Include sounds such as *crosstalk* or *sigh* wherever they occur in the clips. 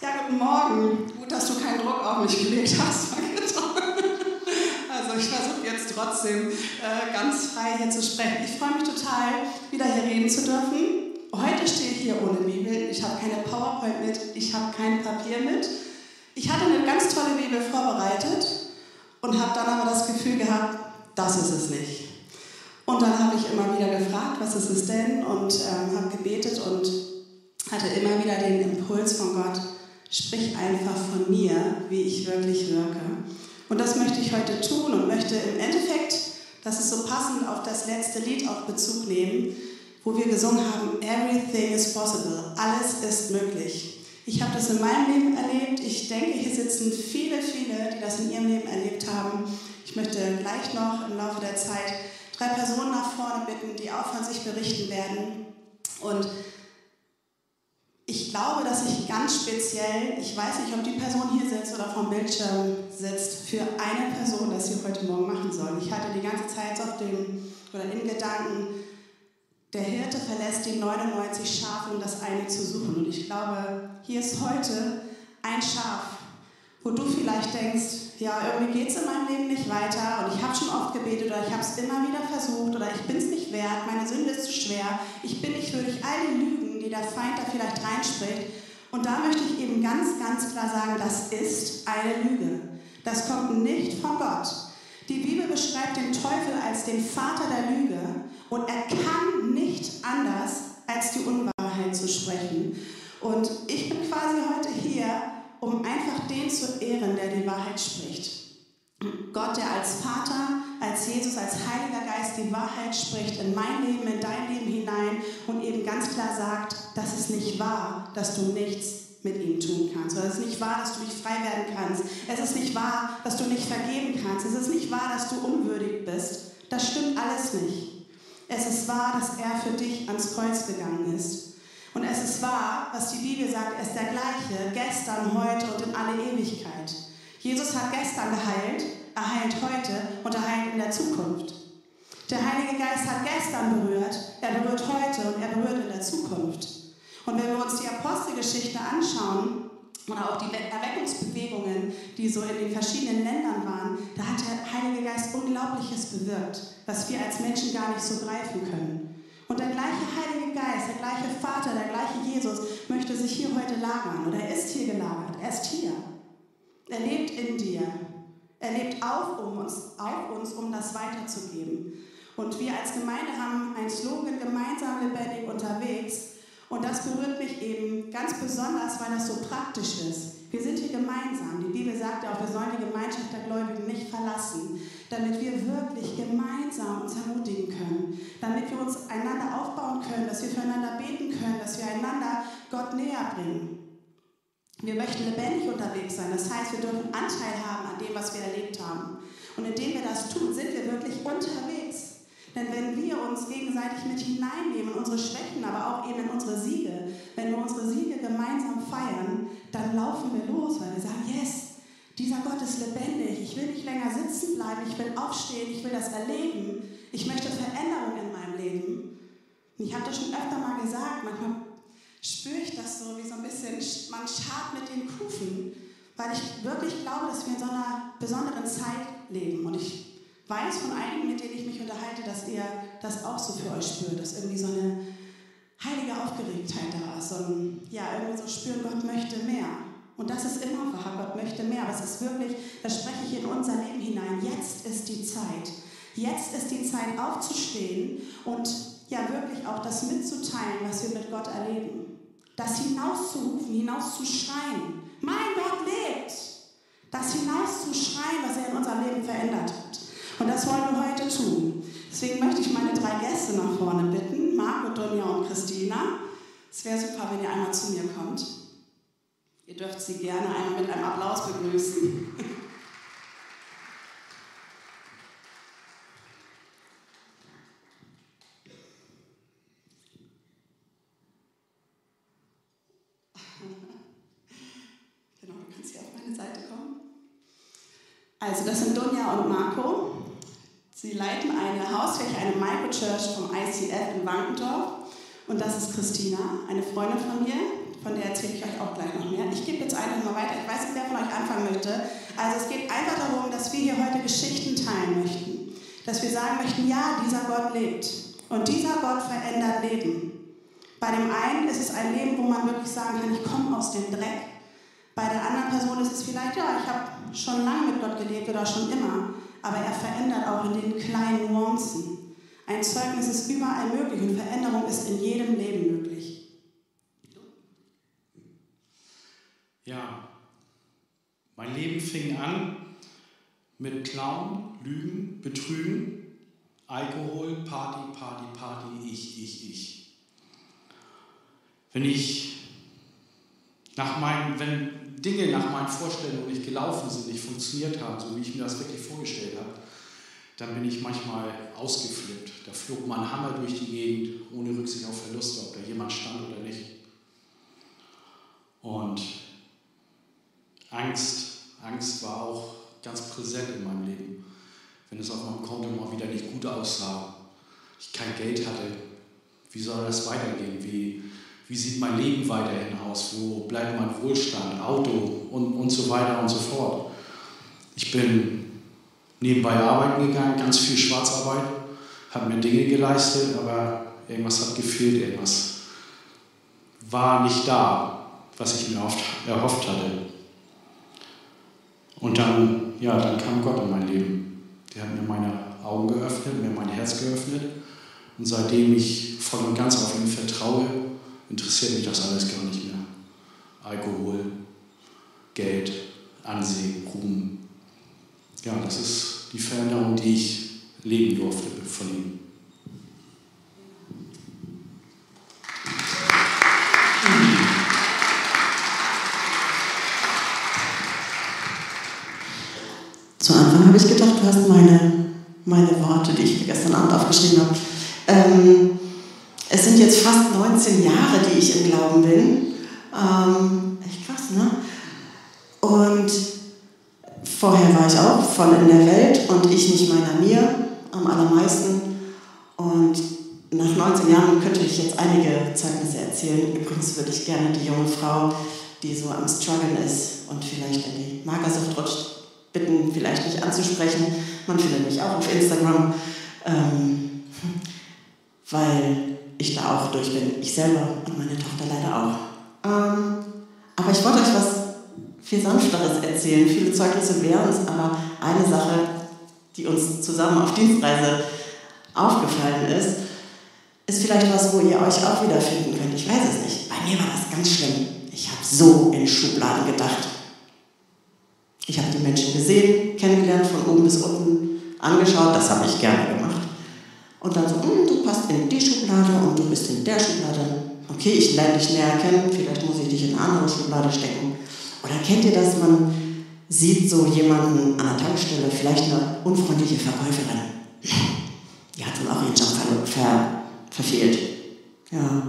Ja, guten Morgen. Gut, dass du keinen Druck auf mich gelegt hast. *laughs* Also ich versuche jetzt trotzdem äh, ganz frei hier zu sprechen. Ich freue mich total, wieder hier reden zu dürfen. Heute stehe ich hier ohne Bibel. Ich habe keine PowerPoint mit. Ich habe kein Papier mit. Ich hatte eine ganz tolle Bibel vorbereitet und habe dann aber das Gefühl gehabt, das ist es nicht. Und dann habe ich immer wieder gefragt, was ist es denn? Und ähm, habe gebetet und hatte immer wieder den Impuls von Gott, sprich einfach von mir, wie ich wirklich wirke. Und das möchte ich heute tun und möchte im Endeffekt, das ist so passend auf das letzte Lied auch Bezug nehmen, wo wir gesungen haben, Everything is possible, alles ist möglich. Ich habe das in meinem Leben erlebt. Ich denke, hier sitzen viele, viele, die das in ihrem Leben erlebt haben. Ich möchte gleich noch im Laufe der Zeit drei Personen nach vorne bitten, die auch von sich berichten werden. Und ich glaube, dass ich ganz speziell, ich weiß nicht, ob die Person hier sitzt oder vom Bildschirm sitzt, für eine Person das hier heute Morgen machen soll. Ich hatte die ganze Zeit auf dem, oder in Gedanken, der Hirte verlässt die 99 Schafe, um das eine zu suchen. Und ich glaube, hier ist heute ein Schaf, wo du vielleicht denkst, ja, irgendwie geht es in meinem Leben nicht weiter und ich habe schon oft gebetet oder ich habe es immer wieder versucht oder ich bin es nicht wert, meine Sünde ist zu schwer, ich bin nicht würdig, all die Lügen die der Feind da vielleicht reinspricht. Und da möchte ich eben ganz, ganz klar sagen, das ist eine Lüge. Das kommt nicht von Gott. Die Bibel beschreibt den Teufel als den Vater der Lüge und er kann nicht anders, als die Unwahrheit zu sprechen. Und ich bin quasi heute hier, um einfach den zu ehren, der die Wahrheit spricht. Gott, der als Vater, als Jesus, als Heiliger Geist die Wahrheit spricht in mein Leben, in dein Leben hinein und eben ganz klar sagt, das ist nicht wahr, dass du nichts mit ihm tun kannst. Oder es ist nicht wahr, dass du nicht frei werden kannst. Es ist nicht wahr, dass du nicht vergeben kannst. Es ist nicht wahr, dass du unwürdig bist. Das stimmt alles nicht. Es ist wahr, dass er für dich ans Kreuz gegangen ist. Und es ist wahr, was die Bibel sagt, er ist der gleiche, gestern, heute und in alle Ewigkeit. Jesus hat gestern geheilt, er heilt heute und er heilt in der Zukunft. Der Heilige Geist hat gestern berührt, er berührt heute und er berührt in der Zukunft. Und wenn wir uns die Apostelgeschichte anschauen, oder auch die Erweckungsbewegungen, die so in den verschiedenen Ländern waren, da hat der Heilige Geist Unglaubliches bewirkt, was wir als Menschen gar nicht so greifen können. Und der gleiche Heilige Geist, der gleiche Vater, der gleiche Jesus möchte sich hier heute lagern oder er ist hier gelagert, er ist hier. Er lebt in dir. Er lebt auf, um uns, auf uns, um das weiterzugeben. Und wir als Gemeinde haben ein Slogan gemeinsam lebendig unterwegs. Und das berührt mich eben ganz besonders, weil das so praktisch ist. Wir sind hier gemeinsam. Die Bibel sagt ja auch, wir sollen die Gemeinschaft der Gläubigen nicht verlassen, damit wir wirklich gemeinsam uns ermutigen können, damit wir uns einander aufbauen können, dass wir füreinander beten können, dass wir einander Gott näher bringen. Wir möchten lebendig unterwegs sein. Das heißt, wir dürfen Anteil haben an dem, was wir erlebt haben. Und indem wir das tun, sind wir wirklich unterwegs. Denn wenn wir uns gegenseitig mit hineinnehmen, unsere Schwächen, aber auch eben in unsere Siege, wenn wir unsere Siege gemeinsam feiern, dann laufen wir los, weil wir sagen, yes, dieser Gott ist lebendig. Ich will nicht länger sitzen bleiben, ich will aufstehen, ich will das erleben. Ich möchte Veränderung in meinem Leben. Und ich habe das schon öfter mal gesagt, manchmal spüre ich das so wie so ein bisschen, man schart mit den Kufen, weil ich wirklich glaube, dass wir in so einer besonderen Zeit leben. Und ich weiß von einigen, mit denen ich mich unterhalte, dass ihr das auch so für euch spürt, dass irgendwie so eine heilige Aufgeregtheit da ist. Und ja, irgendwie so spüren, Gott möchte mehr. Und das ist immer wahr, Gott möchte mehr. Aber es ist wirklich, das spreche ich in unser Leben hinein. Jetzt ist die Zeit. Jetzt ist die Zeit aufzustehen und ja wirklich das mitzuteilen, was wir mit Gott erleben das hinauszurufen, hinauszuschreien. Mein Gott lebt! Das hinauszuschreien, was er in unserem Leben verändert hat. Und das wollen wir heute tun. Deswegen möchte ich meine drei Gäste nach vorne bitten, Marco, Donja und Christina. Es wäre super, wenn ihr einmal zu mir kommt. Ihr dürft sie gerne einmal mit einem Applaus begrüßen. *laughs* Also das sind Dunja und Marco. Sie leiten eine Hausfläche, eine Microchurch vom ICF in Wankendorf. Und das ist Christina, eine Freundin von mir, von der erzähle ich euch auch gleich noch mehr. Ich gebe jetzt einfach mal weiter. Ich weiß nicht, wer von euch anfangen möchte. Also es geht einfach darum, dass wir hier heute Geschichten teilen möchten. Dass wir sagen möchten, ja, dieser Gott lebt. Und dieser Gott verändert Leben. Bei dem einen ist es ein Leben, wo man wirklich sagen kann, ich komme aus dem Dreck. Bei der anderen Person ist es vielleicht, ja, ich habe schon lange mit Gott gelebt oder schon immer. Aber er verändert auch in den kleinen Nuancen. Ein Zeugnis ist überall möglich und Veränderung ist in jedem Leben möglich. Ja, mein Leben fing an mit Klauen, Lügen, Betrügen, Alkohol, Party, Party, Party, ich, ich, ich. Wenn ich nach meinen, wenn Dinge nach meinen Vorstellungen nicht gelaufen sind, nicht funktioniert haben, so wie ich mir das wirklich vorgestellt habe, dann bin ich manchmal ausgeflippt. Da flog mein Hammer durch die Gegend, ohne Rücksicht auf Verluste, ob da jemand stand oder nicht. Und Angst, Angst war auch ganz präsent in meinem Leben. Wenn es auf meinem Konto mal wieder nicht gut aussah, ich kein Geld hatte, wie soll das weitergehen? Wie, wie sieht mein Leben weiterhin aus? Wo bleibt mein Wohlstand, Auto und, und so weiter und so fort? Ich bin nebenbei arbeiten gegangen, ganz viel Schwarzarbeit, habe mir Dinge geleistet, aber irgendwas hat gefehlt, irgendwas war nicht da, was ich mir oft erhofft hatte. Und dann, ja, dann kam Gott in mein Leben. Der hat mir meine Augen geöffnet, mir mein Herz geöffnet. Und seitdem ich voll und ganz auf ihn vertraue, interessiert mich das alles gar nicht mehr. Alkohol, Geld, Ansehen, Ruhm, ja, das ist die Veränderung, die ich leben durfte von ihm. Zu Anfang habe ich gedacht, du hast meine, meine Worte, die ich gestern Abend aufgeschrieben habe. Ähm, es sind jetzt fast 19 Jahre, die ich im Glauben bin. Ähm, echt krass, ne? Und Vorher war ich auch voll in der Welt und ich nicht meiner mir am allermeisten. Und nach 19 Jahren könnte ich jetzt einige Zeugnisse erzählen. Übrigens würde ich gerne die junge Frau, die so am Struggeln ist und vielleicht in die Magersucht rutscht, bitten, vielleicht nicht anzusprechen. Man findet mich auch auf Instagram, ähm, *laughs* weil ich da auch durch bin. Ich selber und meine Tochter leider auch. Ähm, aber ich wollte euch was viel Sanfteres erzählen. Viele Zeugnisse wären es, aber eine Sache, die uns zusammen auf Dienstreise aufgefallen ist, ist vielleicht was, wo ihr euch auch wiederfinden könnt. Ich weiß es nicht. Bei mir war das ganz schlimm. Ich habe so in Schubladen gedacht. Ich habe die Menschen gesehen, kennengelernt, von oben bis unten, angeschaut, das habe ich gerne gemacht. Und dann so, hm, du passt in die Schublade und du bist in der Schublade. Okay, ich lerne dich näher kennen, vielleicht muss ich dich in eine andere Schublade stecken. Oder kennt ihr das, man sieht so jemanden an der Tankstelle, vielleicht eine unfreundliche Verkäuferin. Die hat wohl auch ihren Job ver ver verfehlt. Ja.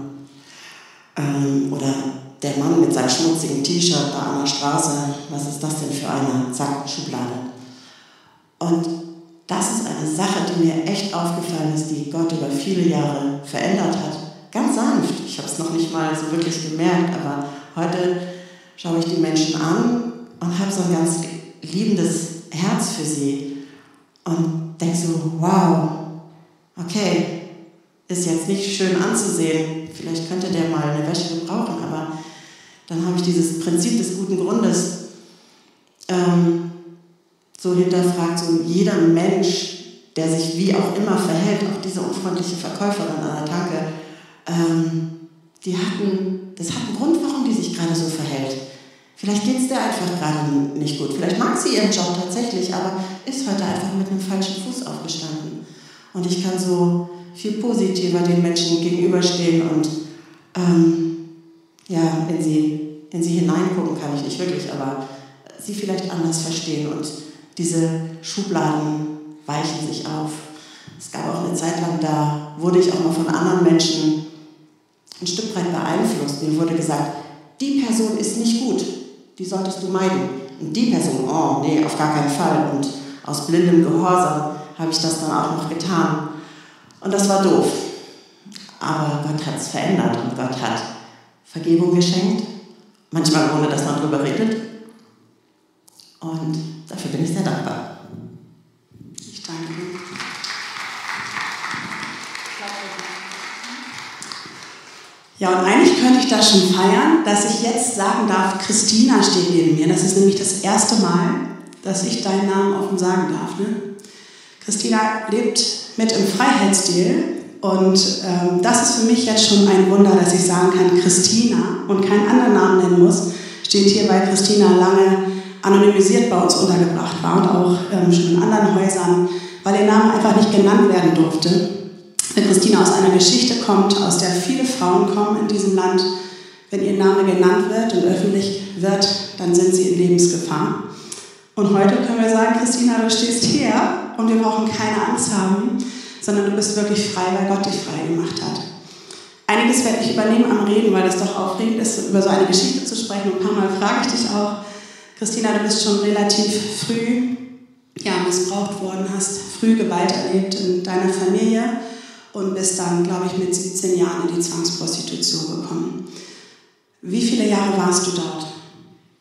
Ähm, oder der Mann mit seinem schmutzigen T-Shirt da an der Straße, was ist das denn für eine? Zack, Schublade. Und das ist eine Sache, die mir echt aufgefallen ist, die Gott über viele Jahre verändert hat. Ganz sanft. Ich habe es noch nicht mal so wirklich gemerkt, aber heute schaue ich die Menschen an und habe so ein ganz liebendes Herz für sie und denke so, wow, okay, ist jetzt nicht schön anzusehen, vielleicht könnte der mal eine Wäsche gebrauchen, aber dann habe ich dieses Prinzip des guten Grundes ähm, so hinterfragt, so jeder Mensch, der sich wie auch immer verhält, auch diese unfreundliche Verkäuferin an der Tanke, ähm, die hatten, das hat einen Grund, warum die sich gerade so verhält. Vielleicht geht es der einfach gerade nicht gut. Vielleicht mag sie ihren Job tatsächlich, aber ist heute einfach mit einem falschen Fuß aufgestanden. Und ich kann so viel positiver den Menschen gegenüberstehen und ähm, ja, in sie, in sie hineingucken kann ich nicht wirklich, aber sie vielleicht anders verstehen und diese Schubladen weichen sich auf. Es gab auch eine Zeit lang, da wurde ich auch mal von anderen Menschen ein Stück weit beeinflusst. Mir wurde gesagt, die Person ist nicht gut, die solltest du meiden. Und die Person, oh nee, auf gar keinen Fall. Und aus blindem Gehorsam habe ich das dann auch noch getan. Und das war doof. Aber Gott hat es verändert und Gott hat Vergebung geschenkt manchmal ohne dass man darüber redet. Und dafür bin ich sehr dankbar. Ich danke. Ja, und eigentlich könnte ich das schon feiern, dass ich jetzt sagen darf, Christina steht neben mir. Das ist nämlich das erste Mal, dass ich deinen Namen offen sagen darf. Ne? Christina lebt mit im Freiheitsstil und ähm, das ist für mich jetzt schon ein Wunder, dass ich sagen kann, Christina und keinen anderen Namen nennen muss. Steht hier, weil Christina lange anonymisiert bei uns untergebracht war und auch ähm, schon in anderen Häusern, weil ihr Name einfach nicht genannt werden durfte. Wenn Christina aus einer Geschichte kommt, aus der viele Frauen kommen in diesem Land, wenn ihr Name genannt wird und öffentlich wird, dann sind sie in Lebensgefahr. Und heute können wir sagen, Christina, du stehst hier und wir brauchen keine Angst haben, sondern du bist wirklich frei, weil Gott dich frei gemacht hat. Einiges werde ich übernehmen am Reden, weil es doch aufregend ist, über so eine Geschichte zu sprechen. Und ein paar Mal frage ich dich auch, Christina, du bist schon relativ früh ja, missbraucht worden, hast früh Gewalt erlebt in deiner Familie und bist dann, glaube ich, mit 17 Jahren in die Zwangsprostitution gekommen. Wie viele Jahre warst du dort?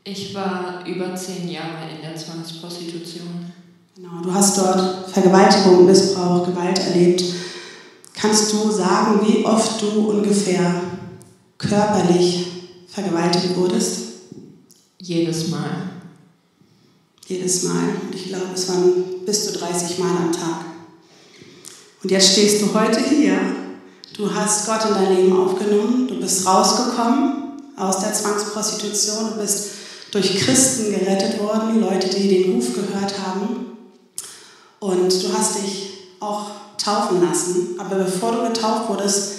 Ich war über zehn Jahre in der Zwangsprostitution. Genau, du hast dort Vergewaltigung, Missbrauch, Gewalt erlebt. Kannst du sagen, wie oft du ungefähr körperlich vergewaltigt wurdest? Jedes Mal. Jedes Mal. Und ich glaube, es waren bis zu 30 Mal am Tag. Und jetzt stehst du heute hier. Du hast Gott in dein Leben aufgenommen. Du bist rausgekommen aus der Zwangsprostitution. Du bist durch Christen gerettet worden, Leute, die den Ruf gehört haben. Und du hast dich auch taufen lassen. Aber bevor du getauft wurdest,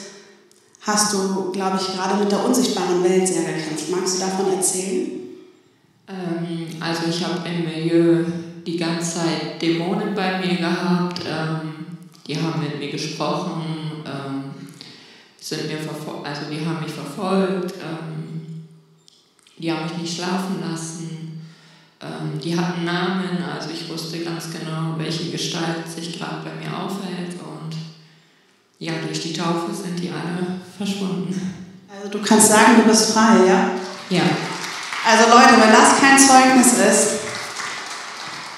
hast du, glaube ich, gerade mit der unsichtbaren Welt sehr gekämpft. Magst du davon erzählen? Ähm, also ich habe im Milieu die ganze Zeit Dämonen bei mir gehabt. Ähm, die haben mit mir gesprochen, ähm, sind mir also die haben mich verfolgt, ähm, die haben mich nicht schlafen lassen. Ähm, die hatten Namen, also ich wusste ganz genau, welche Gestalt sich gerade bei mir aufhält und ja, durch die Taufe sind die alle verschwunden. Also du kannst sagen, du bist frei, ja? Ja. Also Leute, wenn das kein Zeugnis ist,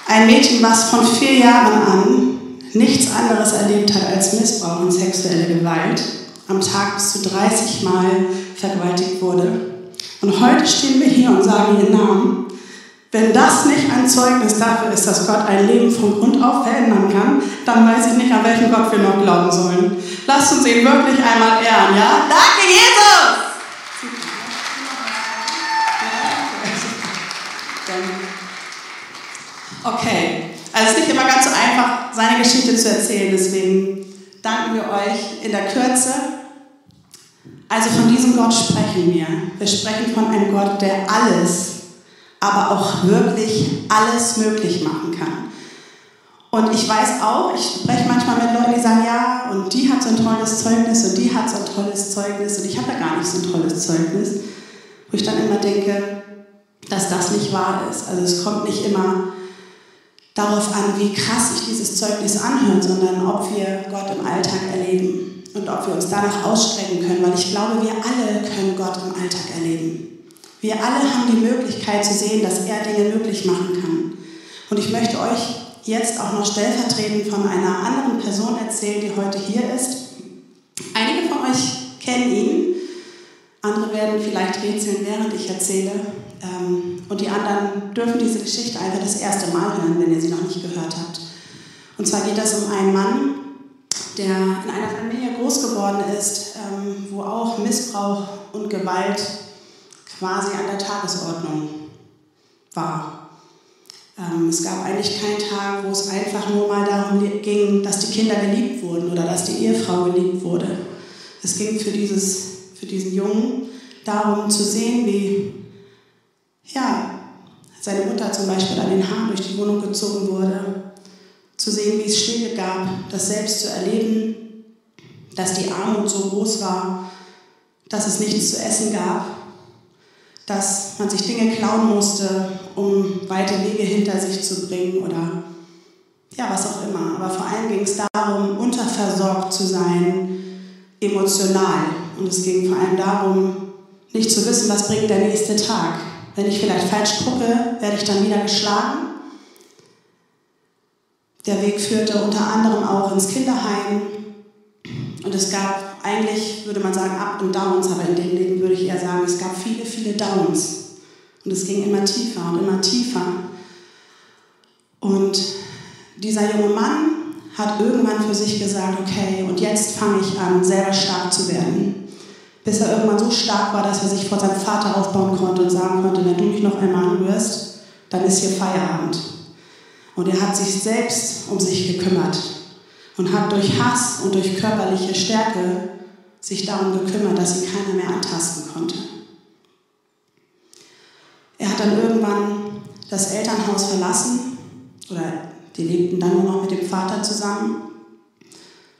ein Mädchen, was von vier Jahren an nichts anderes erlebt hat als Missbrauch und sexuelle Gewalt, am Tag bis zu 30 Mal vergewaltigt wurde. Und heute stehen wir hier und sagen ihren Namen. Wenn das nicht ein Zeugnis dafür ist, dass Gott ein Leben von Grund auf verändern kann, dann weiß ich nicht, an welchen Gott wir noch glauben sollen. Lasst uns ihn wirklich einmal ehren, ja? Danke, Jesus! Okay, also es ist nicht immer ganz so einfach, seine Geschichte zu erzählen. Deswegen danken wir euch in der Kürze. Also von diesem Gott sprechen wir. Wir sprechen von einem Gott, der alles, aber auch wirklich alles möglich machen kann. Und ich weiß auch, ich spreche manchmal mit Leuten, die sagen, ja, und die hat so ein tolles Zeugnis und die hat so ein tolles Zeugnis und ich habe ja gar nicht so ein tolles Zeugnis. Wo ich dann immer denke, dass das nicht wahr ist. Also es kommt nicht immer darauf an, wie krass sich dieses Zeugnis anhört, sondern ob wir Gott im Alltag erleben und ob wir uns danach ausstrecken können, weil ich glaube, wir alle können Gott im Alltag erleben. Wir alle haben die Möglichkeit zu sehen, dass er Dinge möglich machen kann. Und ich möchte euch jetzt auch noch stellvertretend von einer anderen Person erzählen, die heute hier ist. Einige von euch kennen ihn, andere werden vielleicht rätseln, während ich erzähle. Ähm, und die anderen dürfen diese Geschichte einfach das erste Mal hören, wenn ihr sie noch nicht gehört habt. Und zwar geht es um einen Mann, der in einer Familie groß geworden ist, ähm, wo auch Missbrauch und Gewalt quasi an der Tagesordnung war. Ähm, es gab eigentlich keinen Tag, wo es einfach nur mal darum ging, dass die Kinder geliebt wurden oder dass die Ehefrau geliebt wurde. Es ging für, dieses, für diesen Jungen darum zu sehen, wie ja, seine Mutter zum Beispiel an den Haaren durch die Wohnung gezogen wurde, zu sehen, wie es Schläge gab, das selbst zu erleben, dass die Armut so groß war, dass es nichts zu essen gab, dass man sich Dinge klauen musste, um weite Wege hinter sich zu bringen oder ja, was auch immer. Aber vor allem ging es darum, unterversorgt zu sein, emotional. Und es ging vor allem darum, nicht zu wissen, was bringt der nächste Tag. Wenn ich vielleicht falsch gucke, werde ich dann wieder geschlagen. Der Weg führte unter anderem auch ins Kinderheim. Und es gab eigentlich, würde man sagen, Up und Downs, aber in dem Leben würde ich eher sagen, es gab viele, viele Downs. Und es ging immer tiefer und immer tiefer. Und dieser junge Mann hat irgendwann für sich gesagt, okay, und jetzt fange ich an, selber stark zu werden. Bis er irgendwann so stark war, dass er sich vor seinem Vater aufbauen konnte und sagen konnte, wenn du mich noch einmal anrührst, dann ist hier Feierabend. Und er hat sich selbst um sich gekümmert und hat durch Hass und durch körperliche Stärke sich darum gekümmert, dass sie keiner mehr antasten konnte. Er hat dann irgendwann das Elternhaus verlassen oder die lebten dann nur noch mit dem Vater zusammen.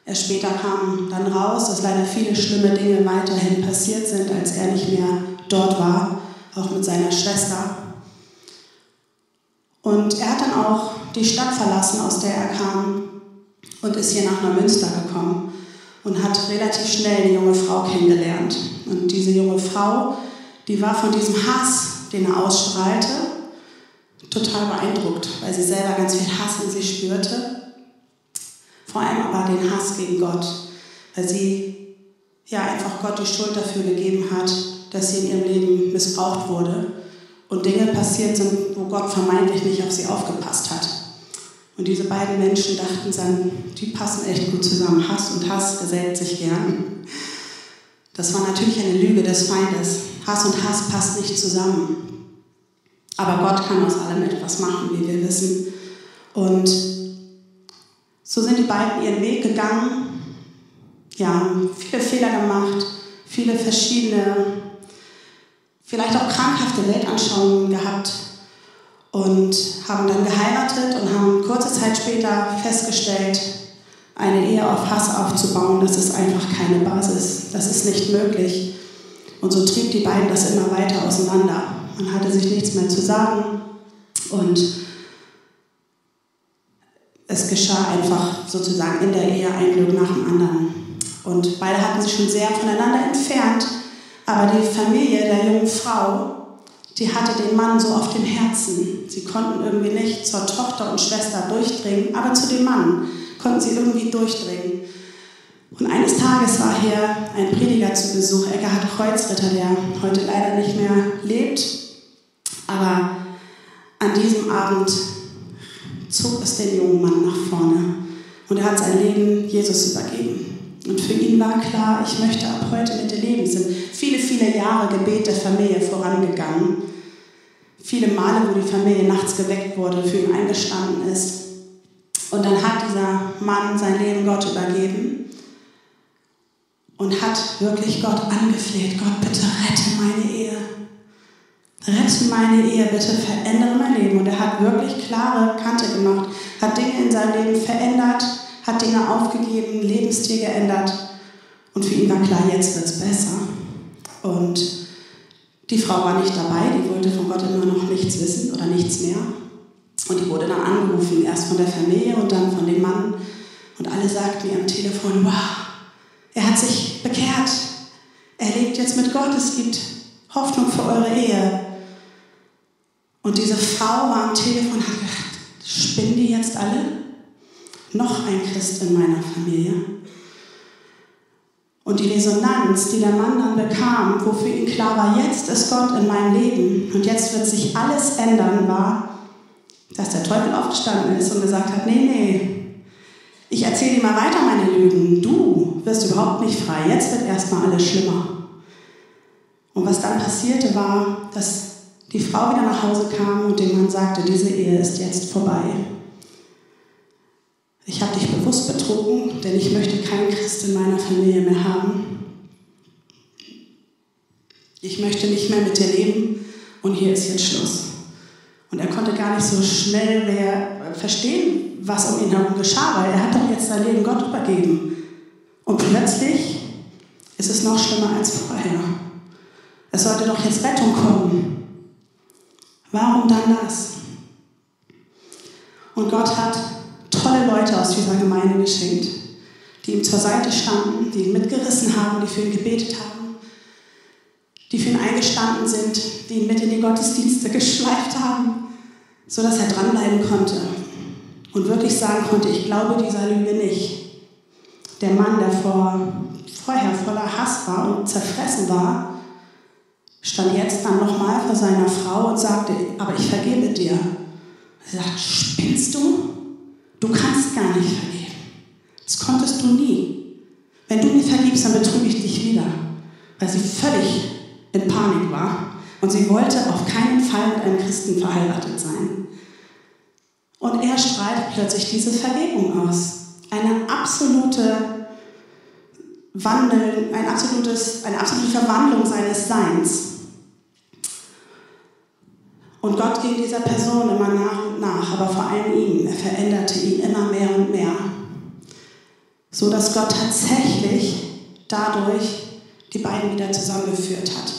Erst später kam dann raus, dass leider viele schlimme Dinge weiterhin passiert sind, als er nicht mehr dort war, auch mit seiner Schwester. Und er hat dann auch die Stadt verlassen, aus der er kam, und ist hier nach Neumünster gekommen und hat relativ schnell eine junge Frau kennengelernt. Und diese junge Frau, die war von diesem Hass, den er ausstrahlte, total beeindruckt, weil sie selber ganz viel Hass in sich spürte. Vor allem aber den Hass gegen Gott, weil sie ja einfach Gott die Schuld dafür gegeben hat, dass sie in ihrem Leben missbraucht wurde und Dinge passiert sind, wo Gott vermeintlich nicht auf sie aufgepasst hat. Und diese beiden Menschen dachten dann, die passen echt gut zusammen. Hass und Hass gesellt sich gern. Das war natürlich eine Lüge des Feindes. Hass und Hass passt nicht zusammen. Aber Gott kann aus allem etwas machen, wie wir wissen. Und so sind die beiden ihren Weg gegangen. Ja, viele Fehler gemacht, viele verschiedene, vielleicht auch krankhafte Weltanschauungen gehabt und haben dann geheiratet und haben kurze Zeit später festgestellt, eine Ehe auf Hass aufzubauen, das ist einfach keine Basis, das ist nicht möglich. Und so trieb die beiden das immer weiter auseinander. Man hatte sich nichts mehr zu sagen und es geschah einfach sozusagen in der Ehe ein Glück nach dem anderen. Und beide hatten sich schon sehr voneinander entfernt, aber die Familie der jungen Frau, die hatte den Mann so auf dem Herzen. Sie konnten irgendwie nicht zur Tochter und Schwester durchdringen, aber zu dem Mann konnten sie irgendwie durchdringen. Und eines Tages war hier ein Prediger zu Besuch, Eckhard Kreuzritter, der heute leider nicht mehr lebt. Aber an diesem Abend zog es den jungen Mann nach vorne und er hat sein Leben Jesus übergeben. Und für ihn war klar, ich möchte ab heute mit dir leben. Es sind viele, viele Jahre Gebet der Familie vorangegangen. Viele Male, wo die Familie nachts geweckt wurde, für ihn eingestanden ist. Und dann hat dieser Mann sein Leben Gott übergeben und hat wirklich Gott angefleht, Gott, bitte rette meine Ehe. Rette meine Ehe, bitte verändere mein Leben. Und er hat wirklich klare Kante gemacht, hat Dinge in seinem Leben verändert, hat Dinge aufgegeben, Lebensstil geändert. Und für ihn war klar, jetzt wird es besser. Und die Frau war nicht dabei, die wollte von Gott immer noch nichts wissen oder nichts mehr. Und die wurde dann angerufen, erst von der Familie und dann von dem Mann. Und alle sagten mir am Telefon, wow, er hat sich bekehrt. Er lebt jetzt mit Gott. Es gibt Hoffnung für eure Ehe. Und diese Frau war am Telefon und hat gedacht, spinnen die jetzt alle? Noch ein Christ in meiner Familie. Und die Resonanz, die der Mann dann bekam, wofür ihm klar war, jetzt ist Gott in meinem Leben und jetzt wird sich alles ändern, war, dass der Teufel aufgestanden ist und gesagt hat, nee, nee, ich erzähle dir mal weiter meine Lügen. Du wirst überhaupt nicht frei. Jetzt wird erstmal alles schlimmer. Und was dann passierte, war, dass die Frau wieder nach Hause kam und dem Mann sagte, diese Ehe ist jetzt vorbei. Ich habe dich bewusst betrogen, denn ich möchte keinen Christ in meiner Familie mehr haben. Ich möchte nicht mehr mit dir leben und hier ist jetzt Schluss. Und er konnte gar nicht so schnell mehr verstehen, was um ihn herum geschah, weil er hat doch jetzt sein Leben Gott übergeben. Und plötzlich ist es noch schlimmer als vorher. Es sollte doch jetzt Rettung kommen. Warum dann das? Und Gott hat tolle Leute aus dieser Gemeinde geschenkt, die ihm zur Seite standen, die ihn mitgerissen haben, die für ihn gebetet haben, die für ihn eingestanden sind, die ihn mit in die Gottesdienste *laughs* geschleift haben, sodass er dranbleiben konnte und wirklich sagen konnte, ich glaube dieser Lüge nicht. Der Mann, der vor, vorher voller Hass war und zerfressen war, stand jetzt dann nochmal vor seiner Frau und sagte, aber ich vergebe dir. Sie sagt, spinnst du? Du kannst gar nicht vergeben. Das konntest du nie. Wenn du mir vergibst, dann betrüge ich dich wieder. Weil sie völlig in Panik war und sie wollte auf keinen Fall mit einem Christen verheiratet sein. Und er strahlt plötzlich diese Vergebung aus. Eine absolute Wandel, ein absolutes, eine absolute Verwandlung seines Seins. Und Gott ging dieser Person immer nach und nach, aber vor allem ihm. Er veränderte ihn immer mehr und mehr. So dass Gott tatsächlich dadurch die beiden wieder zusammengeführt hat.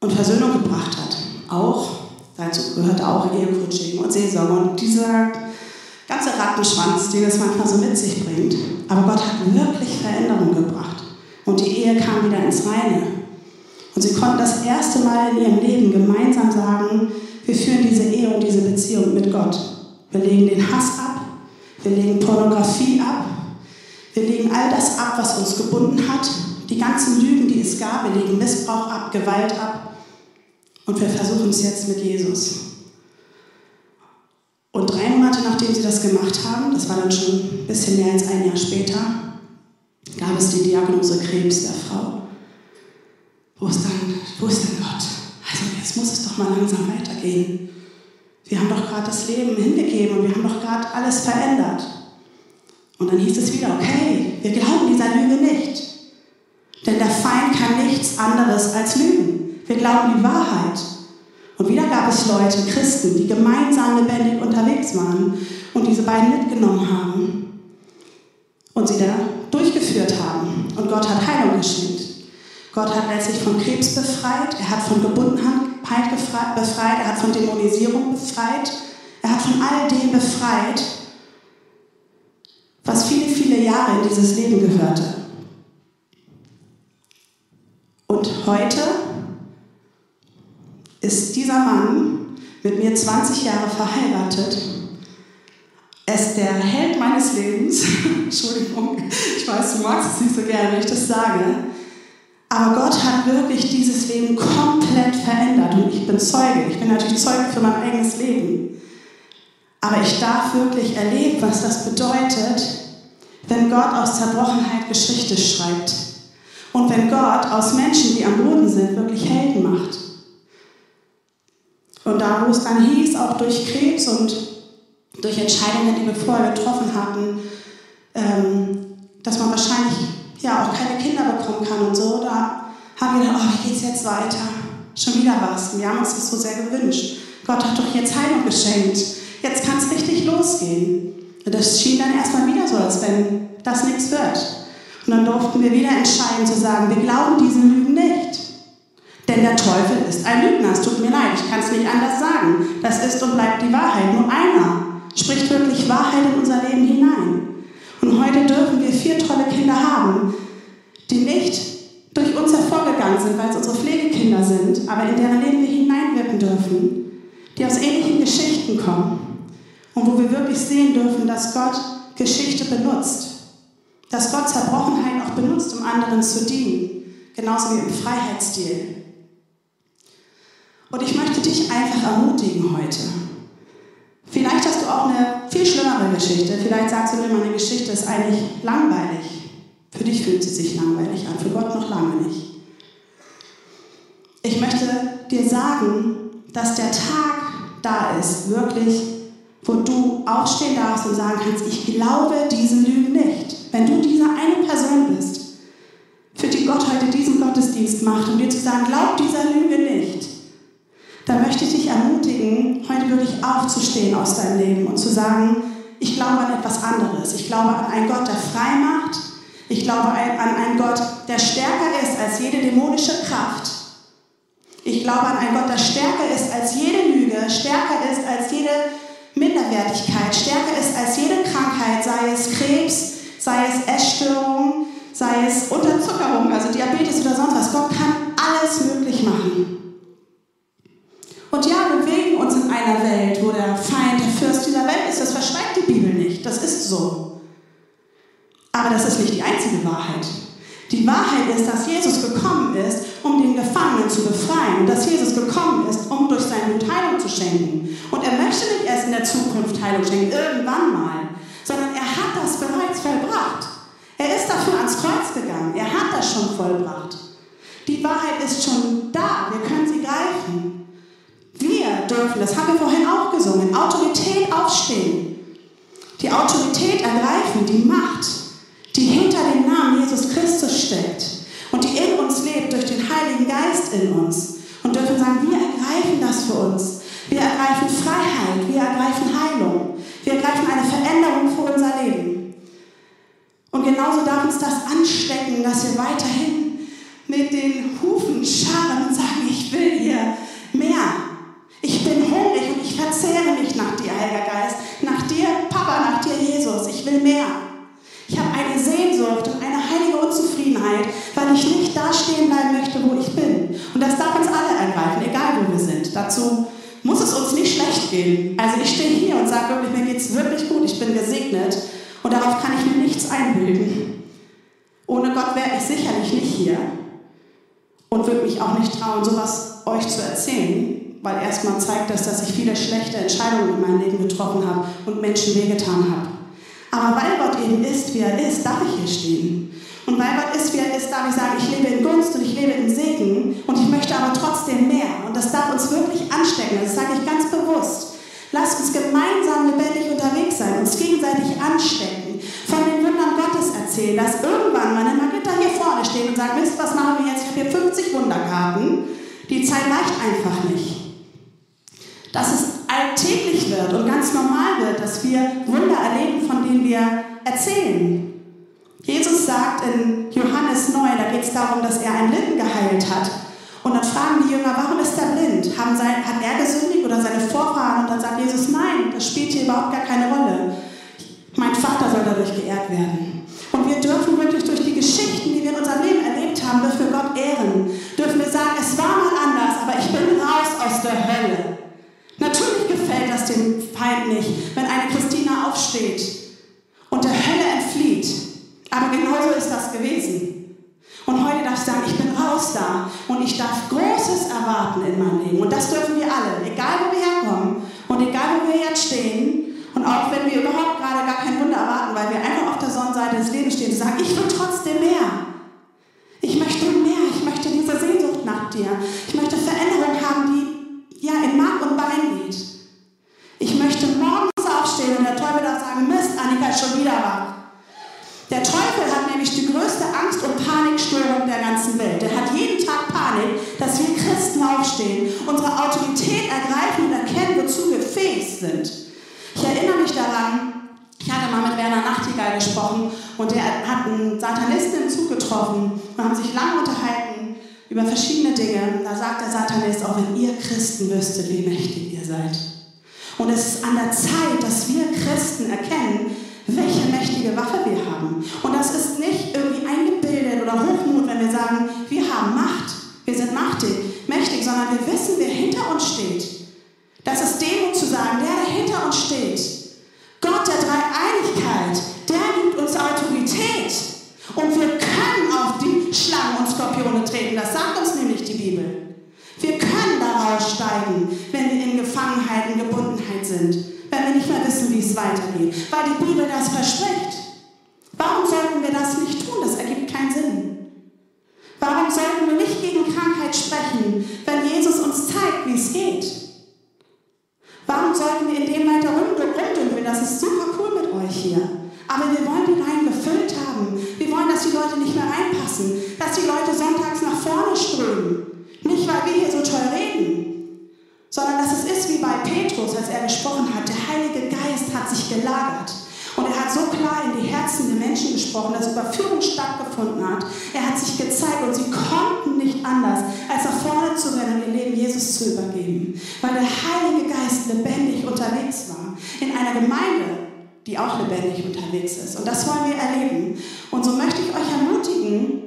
Und Versöhnung gebracht hat. Auch, dazu gehört auch Ehecoaching und Seelsorge und dieser ganze Rattenschwanz, den es manchmal so mit sich bringt. Aber Gott hat wirklich Veränderung gebracht. Und die Ehe kam wieder ins Reine. Und sie konnten das erste Mal in ihrem Leben gemeinsam sagen, wir führen diese Ehe und diese Beziehung mit Gott. Wir legen den Hass ab, wir legen Pornografie ab, wir legen all das ab, was uns gebunden hat, die ganzen Lügen, die es gab, wir legen Missbrauch ab, Gewalt ab und wir versuchen es jetzt mit Jesus. Und drei Monate nachdem sie das gemacht haben, das war dann schon ein bisschen mehr als ein Jahr später, gab es die Diagnose Krebs der Frau wo ist, dann, wo ist denn Gott? Also jetzt muss es doch mal langsam weitergehen. Wir haben doch gerade das Leben hingegeben und wir haben doch gerade alles verändert. Und dann hieß es wieder, okay, wir glauben dieser Lüge nicht. Denn der Feind kann nichts anderes als lügen. Wir glauben die Wahrheit. Und wieder gab es Leute, Christen, die gemeinsam lebendig unterwegs waren und diese beiden mitgenommen haben und sie da durchgeführt haben. Und Gott hat Heilung geschenkt. Gott hat letztlich von Krebs befreit, er hat von Gebundenheit befreit, er hat von Dämonisierung befreit, er hat von all dem befreit, was viele, viele Jahre in dieses Leben gehörte. Und heute ist dieser Mann mit mir 20 Jahre verheiratet. Er ist der Held meines Lebens. *laughs* Entschuldigung, ich weiß, du magst es nicht so gerne, wenn ich das sage. Aber Gott hat wirklich dieses Leben komplett verändert und ich bin Zeuge. Ich bin natürlich Zeuge für mein eigenes Leben. Aber ich darf wirklich erleben, was das bedeutet, wenn Gott aus Zerbrochenheit Geschichte schreibt. Und wenn Gott aus Menschen, die am Boden sind, wirklich Helden macht. Und da, wo es dann hieß, auch durch Krebs und durch Entscheidungen, die wir vorher getroffen hatten, ähm, dass man wahrscheinlich ja auch keine Kinder bekommen kann und so, da haben wir gedacht, oh, wie geht's jetzt weiter? Schon wieder was. Wir haben uns das so sehr gewünscht. Gott hat doch jetzt Heilung geschenkt. Jetzt kann es richtig losgehen. Und das schien dann erstmal wieder so, als wenn das nichts wird. Und dann durften wir wieder entscheiden zu sagen, wir glauben diesen Lügen nicht. Denn der Teufel ist ein Lügner. Es tut mir leid, ich kann es nicht anders sagen. Das ist und bleibt die Wahrheit. Nur einer spricht wirklich Wahrheit in unser Leben hinein. Und heute dürfen wir vier tolle Kinder haben, die nicht durch uns hervorgegangen sind, weil es unsere Pflegekinder sind, aber in deren Leben wir hineinwirken dürfen, die aus ähnlichen Geschichten kommen und wo wir wirklich sehen dürfen, dass Gott Geschichte benutzt, dass Gott Zerbrochenheit auch benutzt, um anderen zu dienen, genauso wie im Freiheitsstil. Und ich möchte dich einfach ermutigen heute. Vielleicht hast du auch eine viel schlimmere Geschichte. Vielleicht sagst du mir, meine Geschichte ist eigentlich langweilig. Für dich fühlt sie sich langweilig an, für Gott noch lange nicht. Ich möchte dir sagen, dass der Tag da ist, wirklich, wo du aufstehen darfst und sagen kannst, ich glaube diesen Lügen nicht. Wenn du diese eine Person bist, für die Gott heute diesen Gottesdienst macht, um dir zu sagen, glaub dieser Lüge dann möchte ich dich ermutigen, heute wirklich aufzustehen aus deinem Leben und zu sagen, ich glaube an etwas anderes. Ich glaube an einen Gott, der frei macht. Ich glaube an einen Gott, der stärker ist als jede dämonische Kraft. Ich glaube an einen Gott, der stärker ist als jede Lüge, stärker ist als jede Minderwertigkeit, stärker ist als jede Krankheit, sei es Krebs, sei es Essstörung, sei es Unterzuckerung, also Diabetes oder sonst was. Gott kann alles möglich machen. Und ja, wir bewegen uns in einer Welt, wo der Feind, der Fürst dieser Welt ist. Das verschweigt die Bibel nicht. Das ist so. Aber das ist nicht die einzige Wahrheit. Die Wahrheit ist, dass Jesus gekommen ist, um den Gefangenen zu befreien. Und dass Jesus gekommen ist, um durch sein Blut Heilung zu schenken. Und er möchte nicht erst in der Zukunft Heilung schenken, irgendwann mal, sondern er hat das bereits vollbracht. Er ist dafür ans Kreuz gegangen. Er hat das schon vollbracht. Die Wahrheit ist schon da. Wir können sie greifen. Dürfen, das haben wir vorhin auch gesungen, Autorität aufstehen. Die Autorität ergreifen, die Macht, die hinter dem Namen Jesus Christus steckt und die in uns lebt durch den Heiligen Geist in uns. Und dürfen sagen, wir ergreifen das für uns. Wir ergreifen Freiheit, wir ergreifen Heilung, wir ergreifen eine Veränderung für unser Leben. Und genauso darf uns das anstecken, dass wir weiterhin mit den Hufen scharren und sagen, ich will hier mehr. Ich bin hungrig und ich verzehre mich nach dir, Heiliger Geist, nach dir, Papa, nach dir, Jesus. Ich will mehr. Ich habe eine Sehnsucht und eine heilige Unzufriedenheit, weil ich nicht da stehen bleiben möchte, wo ich bin. Und das darf uns alle ergreifen, egal wo wir sind. Dazu muss es uns nicht schlecht gehen. Also ich stehe hier und sage wirklich, mir geht es wirklich gut, ich bin gesegnet und darauf kann ich mir nichts einbilden. Ohne Gott wäre ich sicherlich nicht hier und würde mich auch nicht trauen, sowas euch zu erzählen weil erstmal zeigt das, dass ich viele schlechte Entscheidungen in meinem Leben getroffen habe und Menschen wehgetan habe. Aber weil Gott eben ist, wie er ist, darf ich hier stehen. Und weil Gott ist, wie er ist, darf ich sagen, ich lebe in Gunst und ich lebe in Segen und ich möchte aber trotzdem mehr. Und das darf uns wirklich anstecken. Das sage ich ganz bewusst. Lasst uns gemeinsam lebendig unterwegs sein, uns gegenseitig anstecken, von den Wundern Gottes erzählen, dass irgendwann meine Margitta hier vorne steht und sagt, wisst was machen wir jetzt? Ich habe hier 50 Wunderkarten. Die Zeit reicht einfach nicht dass es alltäglich wird und ganz normal wird, dass wir Wunder erleben, von denen wir erzählen. Jesus sagt in Johannes 9, da geht es darum, dass er einen Blinden geheilt hat. Und dann fragen die Jünger, warum ist er blind? Haben sein, hat er gesündigt oder seine Vorfahren? Und dann sagt Jesus, nein, das spielt hier überhaupt gar keine Rolle. Mein Vater soll dadurch geehrt werden. Und wir dürfen wirklich durch die Geschichten, die wir in unserem Leben erlebt haben, dürfen wir Gott ehren. Dürfen wir sagen, es war mal anders, aber ich bin raus aus der Hölle. Natürlich gefällt das dem Feind nicht, wenn eine Christina aufsteht und der Hölle entflieht. Aber genauso ist das gewesen. Und heute darf ich sagen, ich bin raus da und ich darf Großes erwarten in meinem Leben. Und das dürfen wir alle, egal wo wir herkommen und egal wo wir jetzt stehen. Und auch wenn wir überhaupt gerade gar kein Wunder erwarten, weil wir einfach auf der Sonnenseite des Lebens stehen, zu sagen, ich will trotzdem mehr. Ich möchte mehr, ich möchte diese Sehnsucht nach dir. Ich möchte Veränderung haben, die ja, in Mark und Bein geht. Ich möchte morgens aufstehen und der Teufel darf sagen, Mist, Annika ist schon wieder wach. Der Teufel nämlich die größte Angst- und Panikstörung der ganzen Welt. Er hat jeden Tag Panik, dass wir Christen aufstehen, unsere Autorität ergreifen und erkennen, wozu wir fähig sind. Ich erinnere mich daran, ich hatte mal mit Werner Nachtigall gesprochen und der hat einen Satanisten im Zug getroffen und haben sich lange unterhalten über verschiedene Dinge. Da sagt der Satanist, auch wenn ihr Christen wüsstet, wie mächtig ihr seid. Und es ist an der Zeit, dass wir Christen erkennen, welche mächtige Waffe wir haben. Und das ist nicht irgendwie eingebildet oder Hochmut, wenn wir sagen, wir haben Macht, wir sind machtig, mächtig, sondern wir wissen, wer hinter uns steht. Das ist Demut zu sagen, der, der hinter uns steht. Gott der Dreieinigkeit, der gibt uns Autorität. Und wir können auf die Schlangen und Skorpione treten. Das sagt uns nämlich die Bibel. Wir können daraus steigen, wenn wir in Gefangenheit, in Gebundenheit sind. Wenn wir nicht mehr wissen, wie es weitergeht. Weil die Bibel das verspricht. Warum sollten wir das nicht tun? Das ergibt keinen Sinn. Warum sollten wir nicht gegen Krankheit sprechen, wenn Jesus uns zeigt, wie es geht? Warum sollten wir in dem weiter rumdümpeln? Das ist super cool mit euch hier. Aber wir wollen die Reihen gefüllt haben. Wir wollen, dass die Leute nicht mehr reinpassen, dass die Leute sonntags nach vorne strömen. Gesprochen, dass Überführung stattgefunden hat. Er hat sich gezeigt und sie konnten nicht anders, als nach vorne zu rennen und ihr Leben Jesus zu übergeben. Weil der Heilige Geist lebendig unterwegs war. In einer Gemeinde, die auch lebendig unterwegs ist. Und das wollen wir erleben. Und so möchte ich euch ermutigen,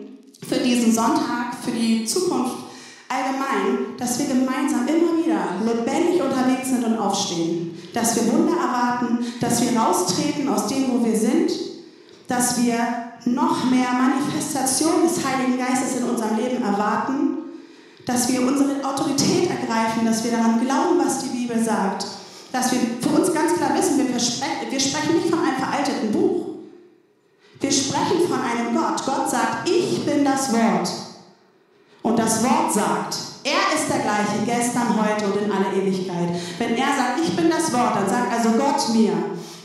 für diesen Sonntag, für die Zukunft allgemein, dass wir gemeinsam immer wieder lebendig unterwegs sind und aufstehen. Dass wir Wunder erwarten, dass wir raustreten aus dem, wo wir sind, dass wir noch mehr Manifestation des Heiligen Geistes in unserem Leben erwarten, dass wir unsere Autorität ergreifen, dass wir daran glauben, was die Bibel sagt, dass wir für uns ganz klar wissen, wir, wir sprechen nicht von einem veralteten Buch. Wir sprechen von einem Gott. Gott sagt, ich bin das Wort. Und das Wort sagt, er ist der gleiche gestern, heute und in alle Ewigkeit. Wenn er sagt, ich bin das Wort, dann sagt also Gott mir,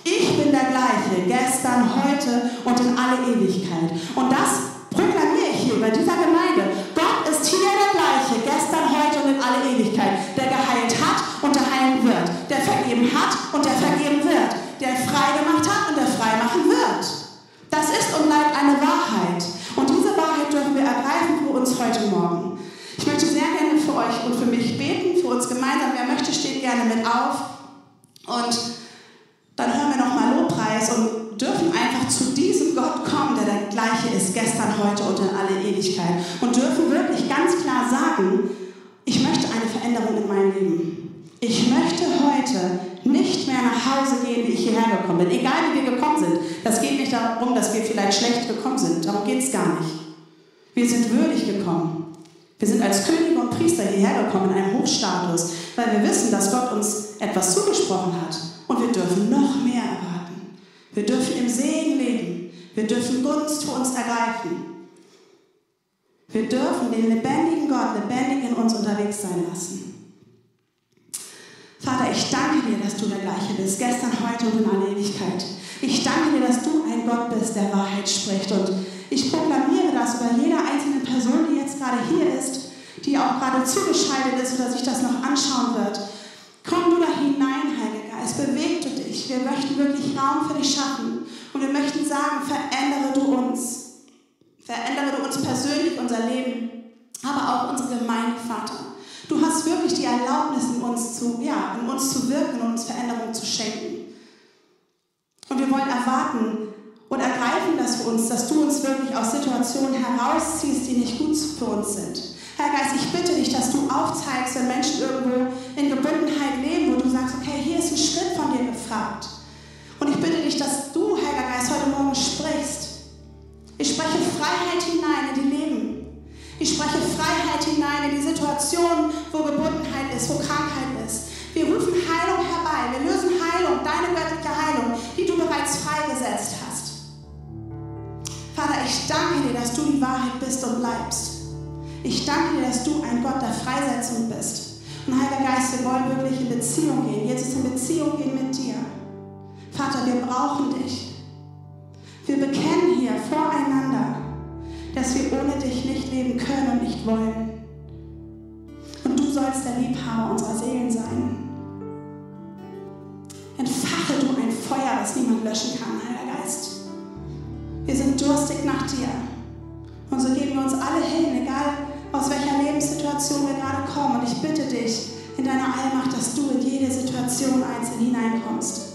ich bin der gleiche gestern, heute und in alle Ewigkeit. Und das proklamiere ich hier bei dieser Gemeinde. Gott ist hier der gleiche gestern, heute und in alle Ewigkeit. Der geheilt hat und der heilen wird. Der vergeben hat und der vergeben wird. Der frei gemacht hat und der frei machen wird. Das ist und bleibt eine Wahrheit. Und diese Wahrheit dürfen wir ergreifen für uns heute Morgen. Ich möchte sehr gerne für euch und für mich beten, für uns gemeinsam. Wer möchte, steht gerne mit auf. Und dann hören wir nochmal Lobpreis und dürfen einfach zu diesem Gott kommen, der der gleiche ist, gestern, heute und in alle Ewigkeit. Und dürfen wirklich ganz klar sagen, ich möchte eine Veränderung in meinem Leben. Ich möchte heute nicht mehr nach Hause gehen, wie ich hierher gekommen bin. Egal wie wir gekommen sind. Das geht nicht darum, dass wir vielleicht schlecht gekommen sind. Darum geht es gar nicht. Wir sind würdig gekommen. Wir sind als Könige und Priester hierher gekommen in einem Hochstatus, weil wir wissen, dass Gott uns etwas zugesprochen hat. Und wir dürfen noch mehr erwarten. Wir dürfen im Segen leben. Wir dürfen Gunst für uns ergreifen. Wir dürfen den lebendigen Gott lebendig in uns unterwegs sein lassen. Vater, ich danke dir, dass du der gleiche bist, gestern, heute und in aller Ewigkeit. Ich danke dir, dass du ein Gott bist, der Wahrheit spricht. Und ich proklamiere das über jede einzelne Person, die jetzt gerade hier ist, die auch gerade zugeschaltet ist oder sich das noch anschauen wird. Komm du da hinein, Heiliger Geist, beweg du dich. Wir möchten wirklich Raum für dich schaffen. Und wir möchten sagen, verändere du uns. Verändere du uns persönlich, unser Leben, aber auch unsere Gemeinde, Vater. Du hast wirklich die Erlaubnis, in uns zu, ja, in uns zu wirken und uns Veränderung zu schenken. Und wir wollen erwarten und ergreifen das für uns, dass du uns wirklich aus Situationen herausziehst, die nicht gut für uns sind. Herr Geist, ich bitte dich, dass du aufzeigst, wenn Menschen irgendwo in Gebundenheit leben, wo du sagst, okay, hier ist ein Schritt von dir gefragt. Und ich bitte dich, dass du, Heiliger Geist, heute Morgen sprichst. Ich spreche Freiheit hinein in die Leben. Ich spreche Freiheit hinein in die Situation, wo Gebundenheit ist, wo Krankheit ist. Wir rufen Heilung herbei. Wir lösen Heilung, deine göttliche Heilung, die du bereits freigesetzt hast. Vater, ich danke dir, dass du die Wahrheit bist und bleibst. Ich danke dir, dass du ein Gott der Freisetzung bist. Und Heiliger Geist, wir wollen wirklich in Beziehung gehen. Ist in Beziehung gehen mit dir. Vater, wir brauchen dich. Wir bekennen hier voreinander, dass wir ohne dich nicht leben können und nicht wollen. Und du sollst der Liebhaber unserer Seelen sein. Entfache du ein Feuer, das niemand löschen kann, Heiliger Geist. Wir sind durstig nach dir. Und so geben wir uns alle hin, egal aus welcher Lebenssituation wir gerade kommen. Und ich bitte dich in deiner Allmacht, dass du in jede Situation einzeln hineinkommst.